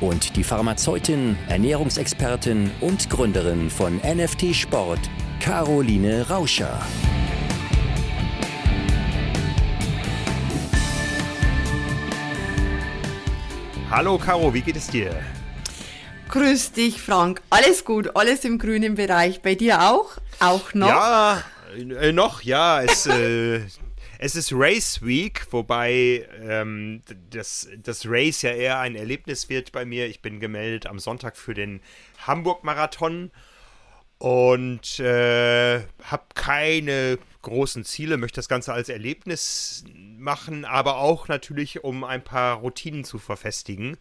und die Pharmazeutin, Ernährungsexpertin und Gründerin von NFT Sport, Caroline Rauscher. Hallo Caro, wie geht es dir? Grüß dich, Frank. Alles gut, alles im grünen Bereich. Bei dir auch? Auch noch? Ja, äh, noch, ja. Es, äh, es ist Race Week, wobei ähm, das, das Race ja eher ein Erlebnis wird bei mir. Ich bin gemeldet am Sonntag für den Hamburg-Marathon und äh, habe keine großen Ziele, möchte das Ganze als Erlebnis machen, aber auch natürlich, um ein paar Routinen zu verfestigen.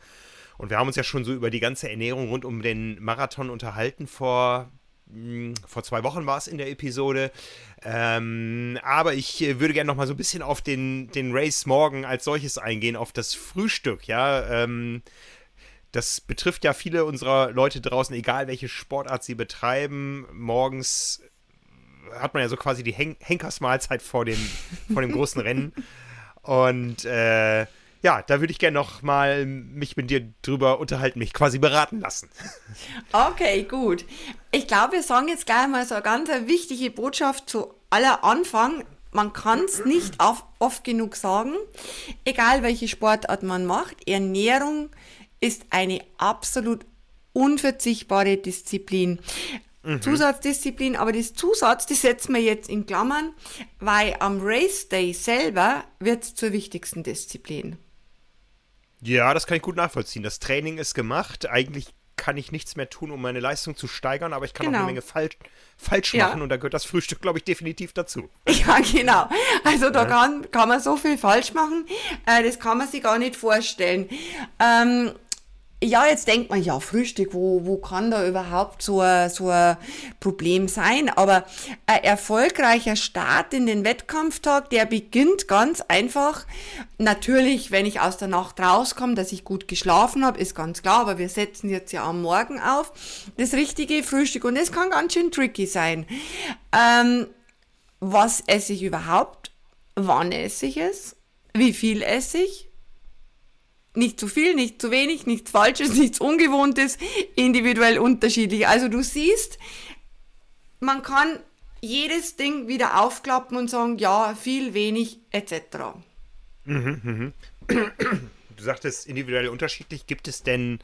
Und wir haben uns ja schon so über die ganze Ernährung rund um den Marathon unterhalten vor vor zwei Wochen war es in der Episode. Ähm, aber ich äh, würde gerne noch mal so ein bisschen auf den, den Race morgen als solches eingehen, auf das Frühstück, ja. Ähm, das betrifft ja viele unserer Leute draußen, egal welche Sportart sie betreiben. Morgens hat man ja so quasi die Hen Henkersmahlzeit vor dem, vor dem großen Rennen. Und äh, ja, da würde ich gerne noch mal mich mit dir drüber unterhalten, mich quasi beraten lassen. Okay, gut. Ich glaube, wir sagen jetzt gleich mal so eine ganz wichtige Botschaft zu aller Anfang. Man kann es nicht oft genug sagen, egal welche Sportart man macht. Ernährung ist eine absolut unverzichtbare Disziplin. Mhm. Zusatzdisziplin, aber das Zusatz, das setzen wir jetzt in Klammern, weil am Race Day selber wird es zur wichtigsten Disziplin. Ja, das kann ich gut nachvollziehen. Das Training ist gemacht. Eigentlich kann ich nichts mehr tun, um meine Leistung zu steigern, aber ich kann genau. auch eine Menge falsch, falsch ja. machen und da gehört das Frühstück, glaube ich, definitiv dazu. Ja, genau. Also da ja. kann, kann man so viel falsch machen, äh, das kann man sich gar nicht vorstellen. Ähm, ja, jetzt denkt man, ja, Frühstück, wo, wo kann da überhaupt so ein, so ein Problem sein? Aber ein erfolgreicher Start in den Wettkampftag, der beginnt ganz einfach. Natürlich, wenn ich aus der Nacht rauskomme, dass ich gut geschlafen habe, ist ganz klar, aber wir setzen jetzt ja am Morgen auf das richtige Frühstück und das kann ganz schön tricky sein. Ähm, was esse ich überhaupt? Wann esse ich es? Wie viel esse ich? Nicht zu viel, nicht zu wenig, nichts Falsches, nichts Ungewohntes, individuell unterschiedlich. Also du siehst, man kann jedes Ding wieder aufklappen und sagen, ja, viel, wenig, etc. Mhm, mhm. Du sagtest individuell unterschiedlich. Gibt es denn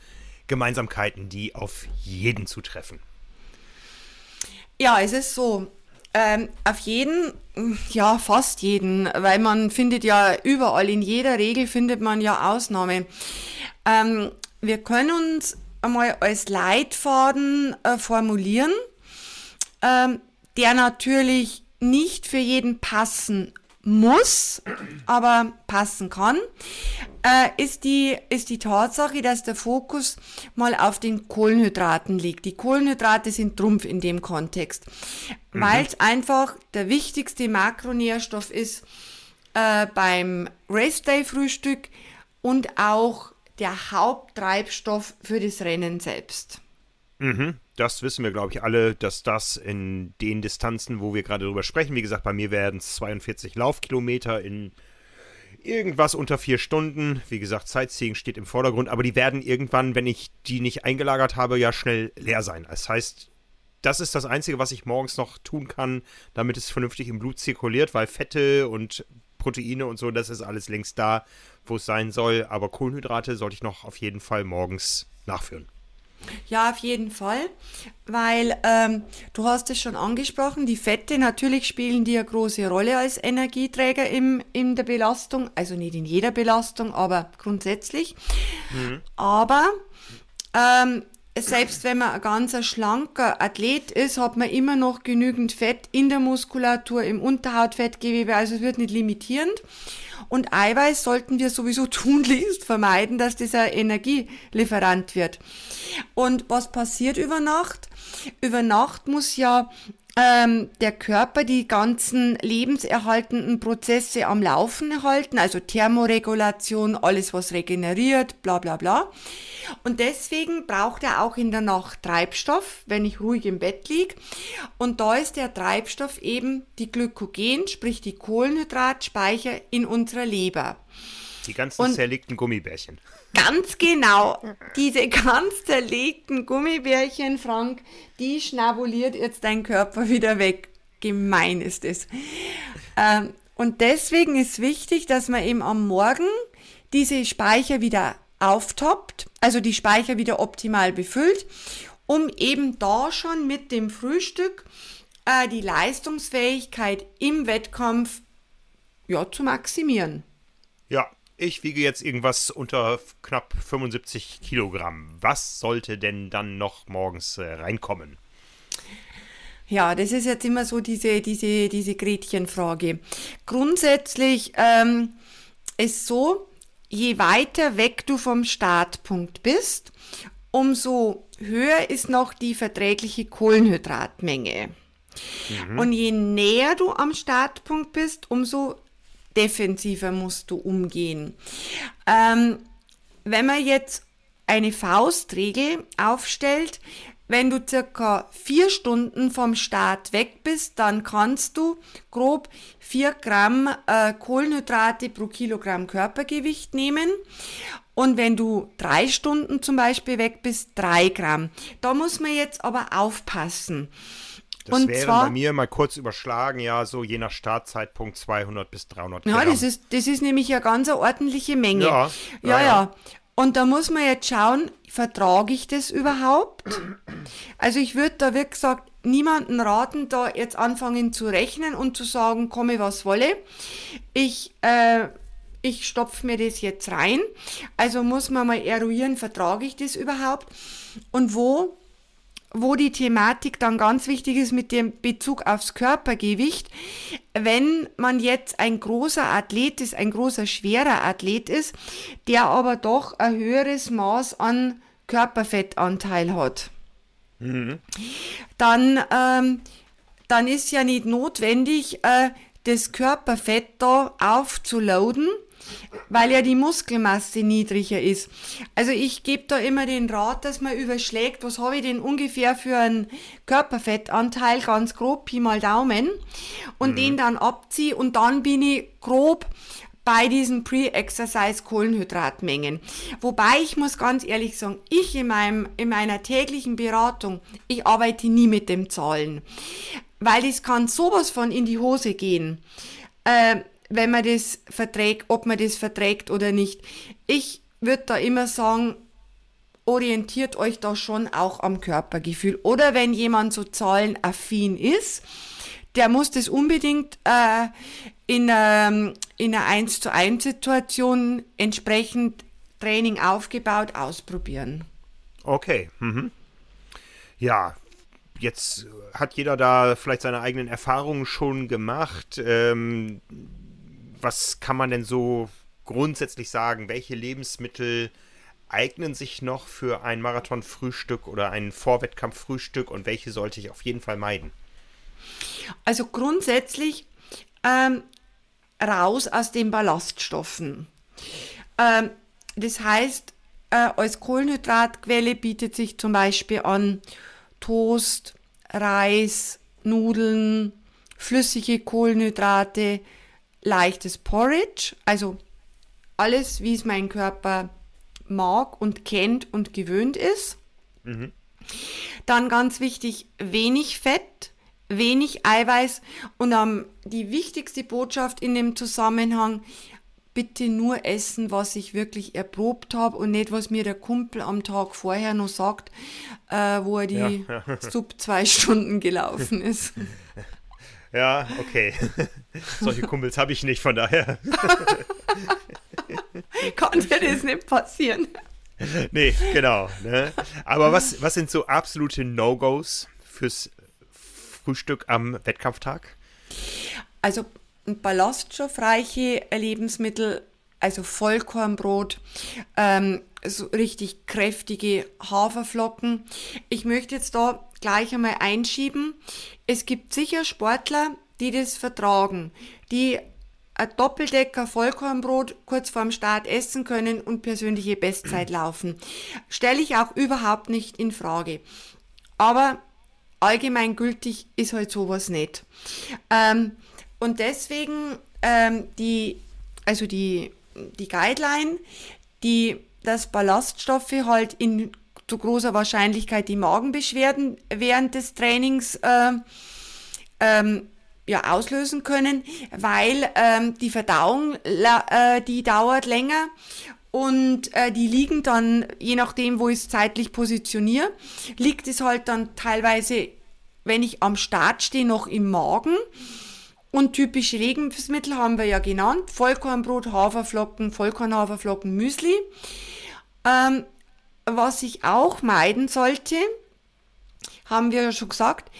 Gemeinsamkeiten, die auf jeden zutreffen? Ja, es ist so. Ähm, auf jeden, ja, fast jeden, weil man findet ja überall, in jeder Regel findet man ja Ausnahme. Ähm, wir können uns einmal als Leitfaden äh, formulieren, ähm, der natürlich nicht für jeden passen muss, aber passen kann, äh, ist, die, ist die Tatsache, dass der Fokus mal auf den Kohlenhydraten liegt. Die Kohlenhydrate sind Trumpf in dem Kontext, mhm. weil es einfach der wichtigste Makronährstoff ist äh, beim Race Day Frühstück und auch der Haupttreibstoff für das Rennen selbst. Mhm das wissen wir, glaube ich, alle, dass das in den Distanzen, wo wir gerade drüber sprechen, wie gesagt, bei mir werden es 42 Laufkilometer in irgendwas unter vier Stunden. Wie gesagt, Sightseeing steht im Vordergrund, aber die werden irgendwann, wenn ich die nicht eingelagert habe, ja schnell leer sein. Das heißt, das ist das Einzige, was ich morgens noch tun kann, damit es vernünftig im Blut zirkuliert, weil Fette und Proteine und so, das ist alles längst da, wo es sein soll. Aber Kohlenhydrate sollte ich noch auf jeden Fall morgens nachführen. Ja, auf jeden Fall, weil ähm, du hast es schon angesprochen, die Fette natürlich spielen die eine große Rolle als Energieträger im, in der Belastung, also nicht in jeder Belastung, aber grundsätzlich. Mhm. Aber ähm, selbst wenn man ein ganz schlanker Athlet ist, hat man immer noch genügend Fett in der Muskulatur, im Unterhautfettgewebe, also es wird nicht limitierend. Und Eiweiß sollten wir sowieso tunlichst vermeiden, dass dieser Energielieferant wird. Und was passiert über Nacht? Über Nacht muss ja ähm, der Körper die ganzen lebenserhaltenden Prozesse am Laufen halten, also Thermoregulation, alles was regeneriert, bla bla bla. Und deswegen braucht er auch in der Nacht Treibstoff, wenn ich ruhig im Bett liege. Und da ist der Treibstoff eben die Glykogen, sprich die Kohlenhydratspeicher in unserer Leber. Die ganzen und zerlegten Gummibärchen. Ganz genau. Diese ganz zerlegten Gummibärchen, Frank, die schnabuliert jetzt dein Körper wieder weg. Gemein ist es. Ähm, und deswegen ist wichtig, dass man eben am Morgen diese Speicher wieder auftoppt, also die Speicher wieder optimal befüllt, um eben da schon mit dem Frühstück äh, die Leistungsfähigkeit im Wettkampf ja, zu maximieren. Ich wiege jetzt irgendwas unter knapp 75 Kilogramm. Was sollte denn dann noch morgens äh, reinkommen? Ja, das ist jetzt immer so diese, diese, diese Gretchenfrage. Grundsätzlich ähm, ist so, je weiter weg du vom Startpunkt bist, umso höher ist noch die verträgliche Kohlenhydratmenge. Mhm. Und je näher du am Startpunkt bist, umso defensiver musst du umgehen. Ähm, wenn man jetzt eine Faustregel aufstellt, wenn du circa vier Stunden vom Start weg bist, dann kannst du grob vier Gramm äh, Kohlenhydrate pro Kilogramm Körpergewicht nehmen. Und wenn du drei Stunden zum Beispiel weg bist, drei Gramm. Da muss man jetzt aber aufpassen. Das und wären zwar, bei mir mal kurz überschlagen, ja, so je nach Startzeitpunkt 200 bis 300 Gramm. Ja, das ist, das ist nämlich eine ganz ordentliche Menge. Ja, ja, ja. ja. Und da muss man jetzt schauen, vertrage ich das überhaupt? Also ich würde da, wie gesagt, niemanden raten, da jetzt anfangen zu rechnen und zu sagen, komme was wolle. Ich, äh, ich stopfe mir das jetzt rein. Also muss man mal eruieren, vertrage ich das überhaupt? Und wo wo die Thematik dann ganz wichtig ist mit dem Bezug aufs Körpergewicht. Wenn man jetzt ein großer Athlet ist, ein großer, schwerer Athlet ist, der aber doch ein höheres Maß an Körperfettanteil hat, mhm. dann, ähm, dann ist ja nicht notwendig, äh, das Körperfett da aufzuladen, weil ja die Muskelmasse niedriger ist. Also ich gebe da immer den Rat, dass man überschlägt, was habe ich denn ungefähr für einen Körperfettanteil, ganz grob, Pi mal Daumen, und mhm. den dann abziehe und dann bin ich grob bei diesen Pre-Exercise Kohlenhydratmengen. Wobei ich muss ganz ehrlich sagen, ich in, meinem, in meiner täglichen Beratung, ich arbeite nie mit den Zahlen, weil es kann sowas von in die Hose gehen. Äh, wenn man das verträgt, ob man das verträgt oder nicht. Ich würde da immer sagen, orientiert euch da schon auch am Körpergefühl. Oder wenn jemand so zahlenaffin ist, der muss das unbedingt äh, in, ähm, in einer 1 zu 1 Situation entsprechend Training aufgebaut ausprobieren. Okay. Mhm. Ja, jetzt hat jeder da vielleicht seine eigenen Erfahrungen schon gemacht. Ähm, was kann man denn so grundsätzlich sagen? Welche Lebensmittel eignen sich noch für ein Marathonfrühstück oder ein Vorwettkampffrühstück und welche sollte ich auf jeden Fall meiden? Also grundsätzlich ähm, raus aus den Ballaststoffen. Ähm, das heißt, äh, als Kohlenhydratquelle bietet sich zum Beispiel an Toast, Reis, Nudeln, flüssige Kohlenhydrate, leichtes Porridge, also alles, wie es mein Körper mag und kennt und gewöhnt ist. Mhm. Dann ganz wichtig, wenig Fett, wenig Eiweiß und ähm, die wichtigste Botschaft in dem Zusammenhang, bitte nur essen, was ich wirklich erprobt habe und nicht, was mir der Kumpel am Tag vorher noch sagt, äh, wo er die ja, sub zwei Stunden gelaufen ist. Ja, okay. Solche Kumpels habe ich nicht, von daher. Konnte das nicht passieren? nee, genau. Ne? Aber was, was sind so absolute No-Gos fürs Frühstück am Wettkampftag? Also ballaststoffreiche Lebensmittel, also Vollkornbrot, ähm, so richtig kräftige Haferflocken. Ich möchte jetzt da gleich einmal einschieben. Es gibt sicher Sportler, die das vertragen, die ein Doppeldecker Vollkornbrot kurz vorm Start essen können und persönliche Bestzeit laufen. Stelle ich auch überhaupt nicht in Frage. Aber allgemeingültig ist halt sowas nicht. Ähm, und deswegen ähm, die, also die, die Guideline, die dass Ballaststoffe halt in zu großer Wahrscheinlichkeit die Magenbeschwerden während des Trainings äh, ähm, ja, auslösen können, weil ähm, die Verdauung äh, die dauert länger und äh, die liegen dann, je nachdem, wo ich es zeitlich positioniere, liegt es halt dann teilweise, wenn ich am Start stehe, noch im Magen. Und typische Lebensmittel haben wir ja genannt. Vollkornbrot, Haferflocken, Vollkornhaferflocken, Müsli. Ähm, was ich auch meiden sollte, haben wir ja schon gesagt,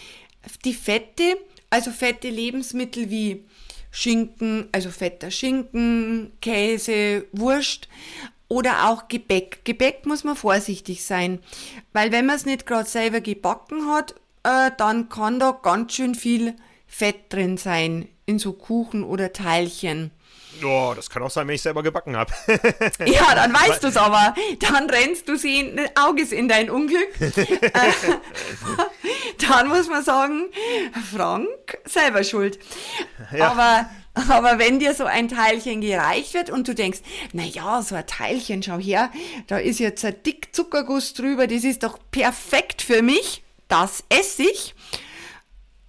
die Fette, also fette Lebensmittel wie Schinken, also fetter Schinken, Käse, Wurst oder auch Gebäck. Gebäck muss man vorsichtig sein, weil wenn man es nicht gerade selber gebacken hat, äh, dann kann da ganz schön viel Fett drin sein in so Kuchen oder Teilchen. Oh, das kann auch sein, wenn ich selber gebacken habe. ja, dann weißt du es aber. Dann rennst du sehen Auges in dein Unglück. Äh, dann muss man sagen, Frank, selber schuld. Ja. Aber, aber wenn dir so ein Teilchen gereicht wird und du denkst, na ja, so ein Teilchen, schau her, da ist jetzt ein dick Zuckerguss drüber, das ist doch perfekt für mich, das esse ich.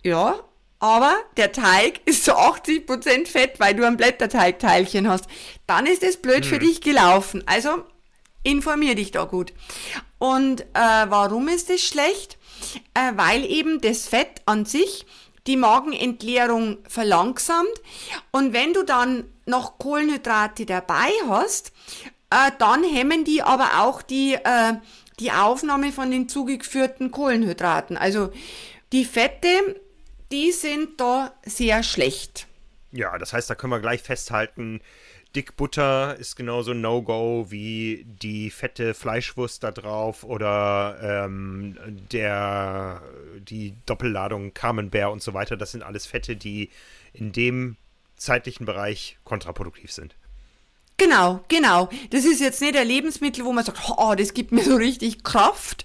Ja, aber der Teig ist zu 80% Fett, weil du ein Blätterteigteilchen hast. Dann ist es blöd hm. für dich gelaufen. Also informier dich da gut. Und äh, warum ist es schlecht? Äh, weil eben das Fett an sich die Magenentleerung verlangsamt. Und wenn du dann noch Kohlenhydrate dabei hast, äh, dann hemmen die aber auch die, äh, die Aufnahme von den zugeführten Kohlenhydraten. Also die Fette die sind da sehr schlecht. Ja, das heißt, da können wir gleich festhalten, Dickbutter ist genauso No-Go wie die fette Fleischwurst da drauf oder ähm, der, die Doppelladung Camembert und so weiter. Das sind alles Fette, die in dem zeitlichen Bereich kontraproduktiv sind. Genau, genau. Das ist jetzt nicht ein Lebensmittel, wo man sagt, oh, das gibt mir so richtig Kraft,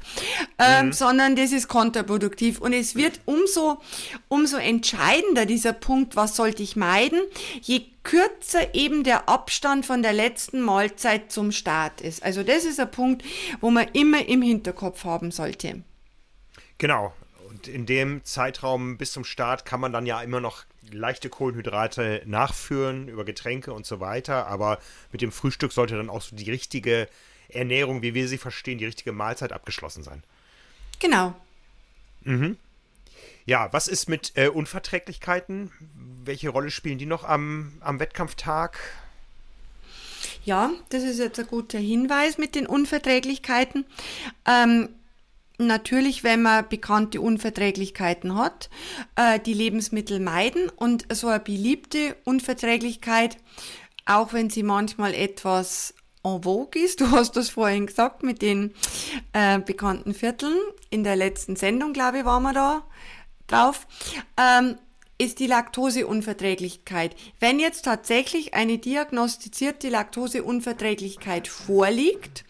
ähm, mhm. sondern das ist kontraproduktiv. Und es wird umso, umso entscheidender, dieser Punkt, was sollte ich meiden, je kürzer eben der Abstand von der letzten Mahlzeit zum Start ist. Also das ist ein Punkt, wo man immer im Hinterkopf haben sollte. Genau. Und in dem Zeitraum bis zum Start kann man dann ja immer noch leichte Kohlenhydrate nachführen über Getränke und so weiter, aber mit dem Frühstück sollte dann auch so die richtige Ernährung, wie wir sie verstehen, die richtige Mahlzeit abgeschlossen sein. Genau. Mhm. Ja, was ist mit äh, Unverträglichkeiten? Welche Rolle spielen die noch am, am Wettkampftag? Ja, das ist jetzt ein guter Hinweis mit den Unverträglichkeiten. Ähm, natürlich, wenn man bekannte Unverträglichkeiten hat, äh, die Lebensmittel meiden und so eine beliebte Unverträglichkeit, auch wenn sie manchmal etwas en vogue ist, du hast das vorhin gesagt mit den äh, bekannten Vierteln, in der letzten Sendung, glaube ich, waren wir da drauf, ähm, ist die Laktoseunverträglichkeit. Wenn jetzt tatsächlich eine diagnostizierte Laktoseunverträglichkeit vorliegt,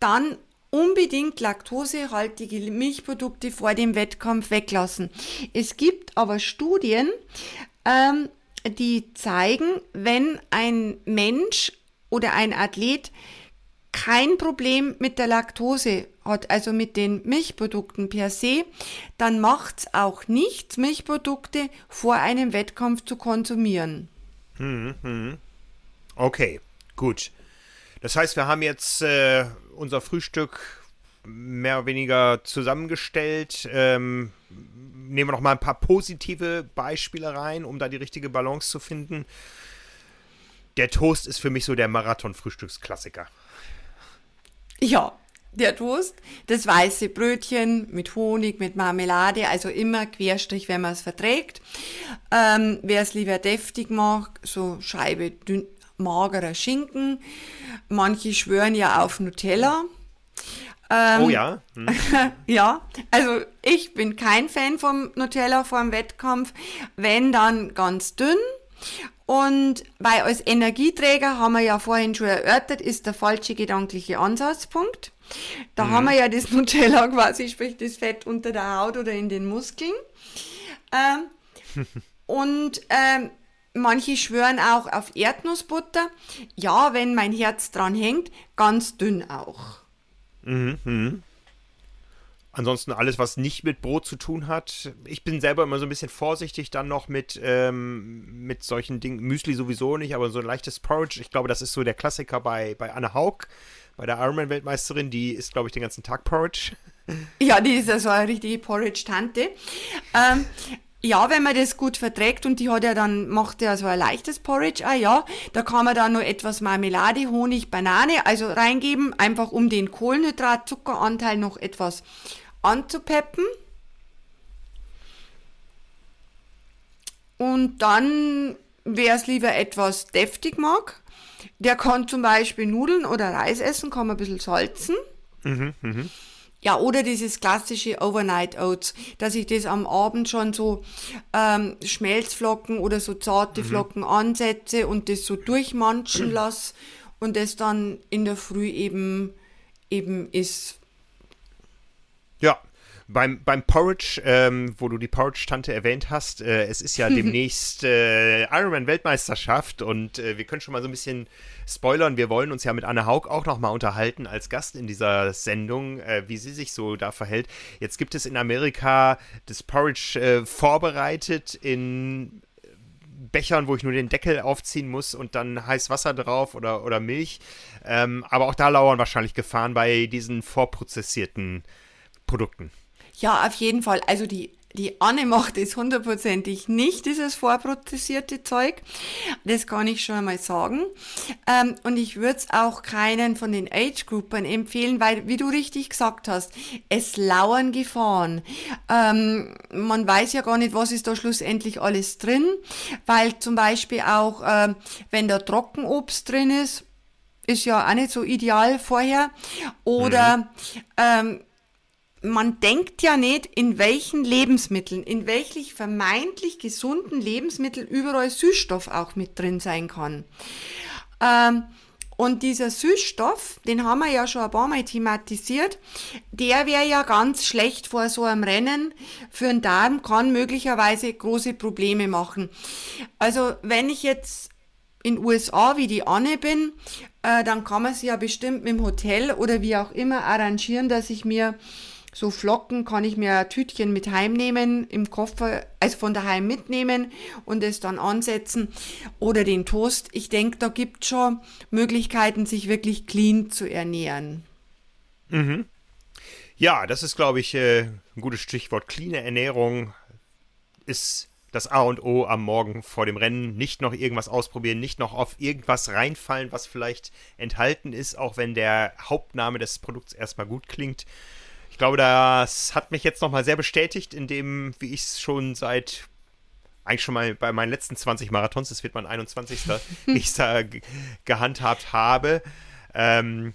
dann unbedingt laktosehaltige Milchprodukte vor dem Wettkampf weglassen. Es gibt aber Studien, ähm, die zeigen, wenn ein Mensch oder ein Athlet kein Problem mit der Laktose hat, also mit den Milchprodukten per se, dann macht es auch nichts, Milchprodukte vor einem Wettkampf zu konsumieren. Hm, hm. Okay, gut. Das heißt, wir haben jetzt äh, unser Frühstück mehr oder weniger zusammengestellt. Ähm, nehmen wir noch mal ein paar positive Beispiele rein, um da die richtige Balance zu finden. Der Toast ist für mich so der Marathon-Frühstücksklassiker. Ja, der Toast, das weiße Brötchen mit Honig, mit Marmelade, also immer Querstrich, wenn man es verträgt. Ähm, Wer es lieber deftig mag, so Scheibe dünn, magerer Schinken. Manche schwören ja auf Nutella. Ähm, oh ja. Hm. ja, also ich bin kein Fan vom Nutella vor dem Wettkampf. Wenn dann ganz dünn. Und weil als Energieträger haben wir ja vorhin schon erörtert, ist der falsche gedankliche Ansatzpunkt. Da mhm. haben wir ja das Nutella quasi, sprich das Fett unter der Haut oder in den Muskeln. Ähm, und ähm, manche schwören auch auf Erdnussbutter. Ja, wenn mein Herz dran hängt, ganz dünn auch. Mhm, mh. Ansonsten alles, was nicht mit Brot zu tun hat. Ich bin selber immer so ein bisschen vorsichtig dann noch mit, ähm, mit solchen Dingen. Müsli sowieso nicht, aber so ein leichtes Porridge. Ich glaube, das ist so der Klassiker bei, bei Anne Haug bei der Ironman-Weltmeisterin, die isst, glaube ich, den ganzen Tag Porridge. Ja, die ist ja so eine richtige Porridge-Tante. Ähm, ja, wenn man das gut verträgt und die hat ja dann, macht ja so ein leichtes Porridge, ah ja, da kann man dann noch etwas Marmelade, Honig, Banane, also reingeben, einfach um den Kohlenhydratzuckeranteil noch etwas anzupeppen. Und dann, wer es lieber etwas deftig mag, der kann zum Beispiel Nudeln oder Reis essen, kann man ein bisschen salzen. Mhm, mh. Ja, oder dieses klassische Overnight Oats, dass ich das am Abend schon so ähm, Schmelzflocken oder so zarte mhm. Flocken ansetze und das so durchmanschen lasse und das dann in der Früh eben eben ist. Beim, beim Porridge, ähm, wo du die Porridge-Tante erwähnt hast, äh, es ist ja demnächst äh, Ironman-Weltmeisterschaft und äh, wir können schon mal so ein bisschen spoilern. Wir wollen uns ja mit Anne Haug auch nochmal unterhalten als Gast in dieser Sendung, äh, wie sie sich so da verhält. Jetzt gibt es in Amerika das Porridge äh, vorbereitet in Bechern, wo ich nur den Deckel aufziehen muss und dann heiß Wasser drauf oder, oder Milch. Ähm, aber auch da lauern wahrscheinlich Gefahren bei diesen vorprozessierten Produkten. Ja, auf jeden Fall. Also die die Anne macht es hundertprozentig nicht, dieses vorprozessierte Zeug. Das kann ich schon einmal sagen. Ähm, und ich würde es auch keinen von den Age-Gruppern empfehlen, weil, wie du richtig gesagt hast, es lauern Gefahren. Ähm, man weiß ja gar nicht, was ist da schlussendlich alles drin, weil zum Beispiel auch, ähm, wenn da Trockenobst drin ist, ist ja auch nicht so ideal vorher. Oder mhm. ähm, man denkt ja nicht, in welchen Lebensmitteln, in welchen vermeintlich gesunden Lebensmitteln überall Süßstoff auch mit drin sein kann. Ähm, und dieser Süßstoff, den haben wir ja schon ein paar Mal thematisiert, der wäre ja ganz schlecht vor so einem Rennen. Für den Darm kann möglicherweise große Probleme machen. Also wenn ich jetzt in USA wie die Anne bin, äh, dann kann man sich ja bestimmt mit dem Hotel oder wie auch immer arrangieren, dass ich mir so Flocken kann ich mir Tütchen mit heimnehmen, im Koffer, also von daheim mitnehmen und es dann ansetzen. Oder den Toast. Ich denke, da gibt es schon Möglichkeiten, sich wirklich clean zu ernähren. Mhm. Ja, das ist, glaube ich, äh, ein gutes Stichwort. Clean Ernährung ist das A und O am Morgen vor dem Rennen. Nicht noch irgendwas ausprobieren, nicht noch auf irgendwas reinfallen, was vielleicht enthalten ist, auch wenn der Hauptname des Produkts erstmal gut klingt. Ich glaube, das hat mich jetzt nochmal sehr bestätigt, in dem, wie ich es schon seit eigentlich schon mal bei meinen letzten 20 Marathons, das wird mein 21. ich da gehandhabt habe. Ähm,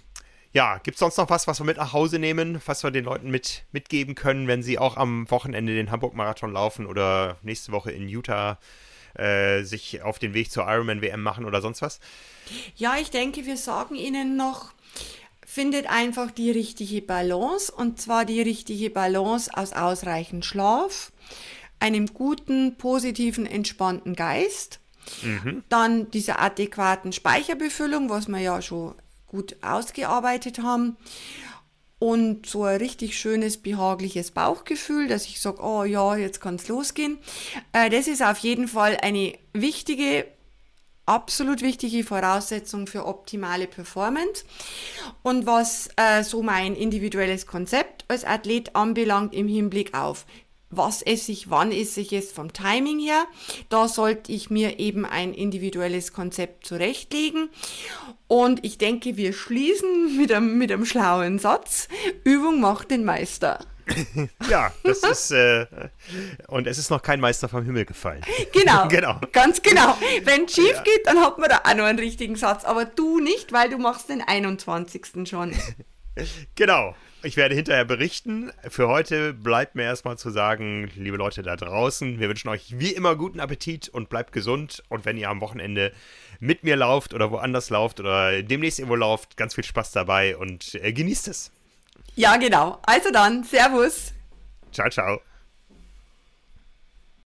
ja, gibt es sonst noch was, was wir mit nach Hause nehmen, was wir den Leuten mit, mitgeben können, wenn sie auch am Wochenende den Hamburg-Marathon laufen oder nächste Woche in Utah äh, sich auf den Weg zur Ironman-WM machen oder sonst was? Ja, ich denke, wir sagen Ihnen noch, findet einfach die richtige Balance und zwar die richtige Balance aus ausreichend Schlaf, einem guten, positiven, entspannten Geist, mhm. dann dieser adäquaten Speicherbefüllung, was wir ja schon gut ausgearbeitet haben und so ein richtig schönes, behagliches Bauchgefühl, dass ich sage, oh ja, jetzt kann es losgehen. Äh, das ist auf jeden Fall eine wichtige absolut wichtige Voraussetzung für optimale Performance. Und was äh, so mein individuelles Konzept als Athlet anbelangt im Hinblick auf was esse ich, wann esse ich es vom Timing her. Da sollte ich mir eben ein individuelles Konzept zurechtlegen. Und ich denke, wir schließen mit einem, mit einem schlauen Satz. Übung macht den Meister. ja, das ist, äh, und es ist noch kein Meister vom Himmel gefallen. Genau, genau. ganz genau. Wenn es schief ja. geht, dann hat man da auch noch einen richtigen Satz, aber du nicht, weil du machst den 21. schon. genau. Ich werde hinterher berichten. Für heute bleibt mir erstmal zu sagen, liebe Leute da draußen, wir wünschen euch wie immer guten Appetit und bleibt gesund. Und wenn ihr am Wochenende mit mir lauft oder woanders lauft oder demnächst irgendwo lauft, ganz viel Spaß dabei und äh, genießt es. Ja, genau. Also dann, Servus. Ciao, ciao.